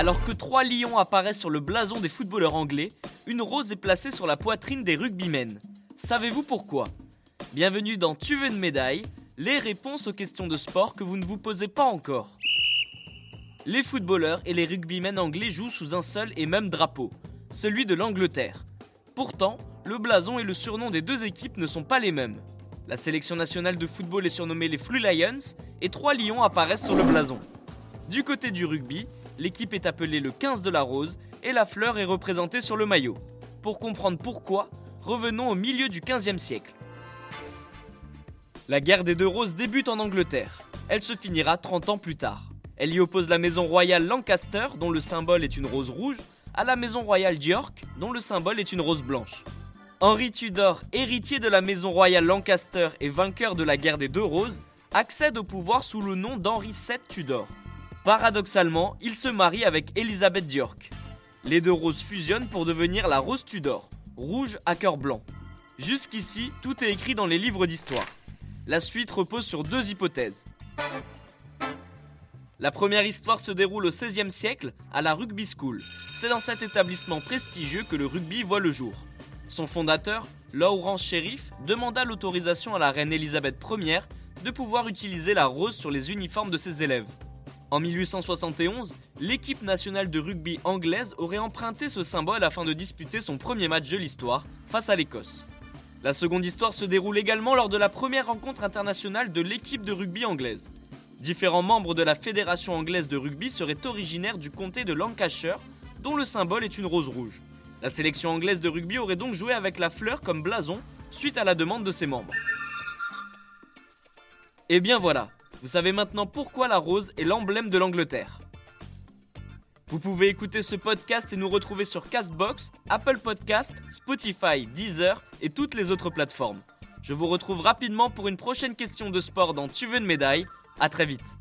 Alors que trois lions apparaissent sur le blason des footballeurs anglais, une rose est placée sur la poitrine des rugbymen. Savez-vous pourquoi? Bienvenue dans Tu veux une médaille Les réponses aux questions de sport que vous ne vous posez pas encore. Les footballeurs et les rugbymen anglais jouent sous un seul et même drapeau, celui de l'Angleterre. Pourtant, le blason et le surnom des deux équipes ne sont pas les mêmes. La sélection nationale de football est surnommée les Flu Lions et trois lions apparaissent sur le blason. Du côté du rugby, l'équipe est appelée le 15 de la rose et la fleur est représentée sur le maillot. Pour comprendre pourquoi, revenons au milieu du 15e siècle. La guerre des deux roses débute en Angleterre. Elle se finira 30 ans plus tard. Elle y oppose la maison royale Lancaster, dont le symbole est une rose rouge, à la maison royale d'York, dont le symbole est une rose blanche. Henri Tudor, héritier de la maison royale Lancaster et vainqueur de la guerre des deux roses, accède au pouvoir sous le nom d'Henri VII Tudor. Paradoxalement, il se marie avec Elisabeth d'York. Les deux roses fusionnent pour devenir la rose Tudor, rouge à cœur blanc. Jusqu'ici, tout est écrit dans les livres d'histoire. La suite repose sur deux hypothèses. La première histoire se déroule au XVIe siècle à la Rugby School. C'est dans cet établissement prestigieux que le rugby voit le jour. Son fondateur, Lawrence Sheriff, demanda l'autorisation à la reine Elisabeth Ier de pouvoir utiliser la rose sur les uniformes de ses élèves. En 1871, l'équipe nationale de rugby anglaise aurait emprunté ce symbole afin de disputer son premier match de l'histoire face à l'Écosse. La seconde histoire se déroule également lors de la première rencontre internationale de l'équipe de rugby anglaise. Différents membres de la Fédération anglaise de rugby seraient originaires du comté de Lancashire, dont le symbole est une rose rouge. La sélection anglaise de rugby aurait donc joué avec la fleur comme blason, suite à la demande de ses membres. Et bien voilà, vous savez maintenant pourquoi la rose est l'emblème de l'Angleterre. Vous pouvez écouter ce podcast et nous retrouver sur Castbox, Apple Podcast, Spotify, Deezer et toutes les autres plateformes. Je vous retrouve rapidement pour une prochaine question de sport dans Tu veux une médaille. À très vite.